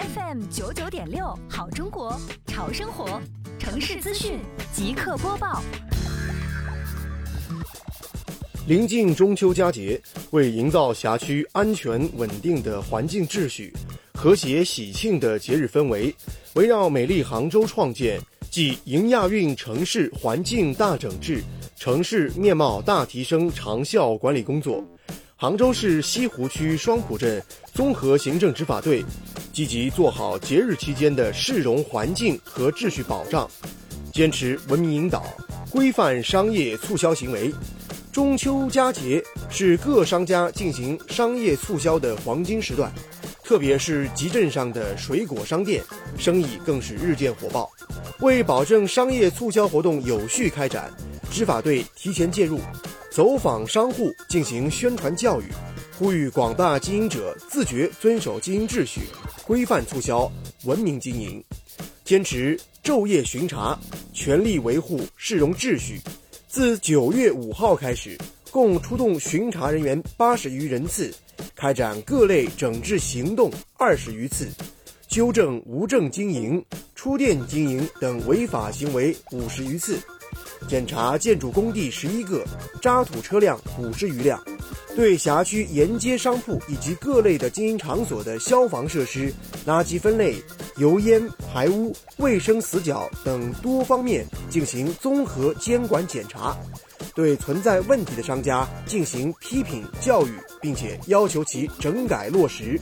FM 九九点六，好中国，潮生活，城市资讯即刻播报。临近中秋佳节，为营造辖区安全稳定的环境秩序、和谐喜庆的节日氛围，围绕美丽杭州创建暨迎亚运城市环境大整治、城市面貌大提升长效管理工作。杭州市西湖区双浦镇综合行政执法队积极做好节日期间的市容环境和秩序保障，坚持文明引导，规范商业促销行为。中秋佳节是各商家进行商业促销的黄金时段，特别是集镇上的水果商店，生意更是日渐火爆。为保证商业促销活动有序开展，执法队提前介入。走访商户进行宣传教育，呼吁广大经营者自觉遵守经营秩序，规范促销，文明经营，坚持昼夜巡查，全力维护市容秩序。自九月五号开始，共出动巡查人员八十余人次，开展各类整治行动二十余次，纠正无证经营、出店经营等违法行为五十余次。检查建筑工地十一个，渣土车辆五十余辆，对辖区沿街商铺以及各类的经营场所的消防设施、垃圾分类、油烟排污、卫生死角等多方面进行综合监管检查，对存在问题的商家进行批评教育，并且要求其整改落实。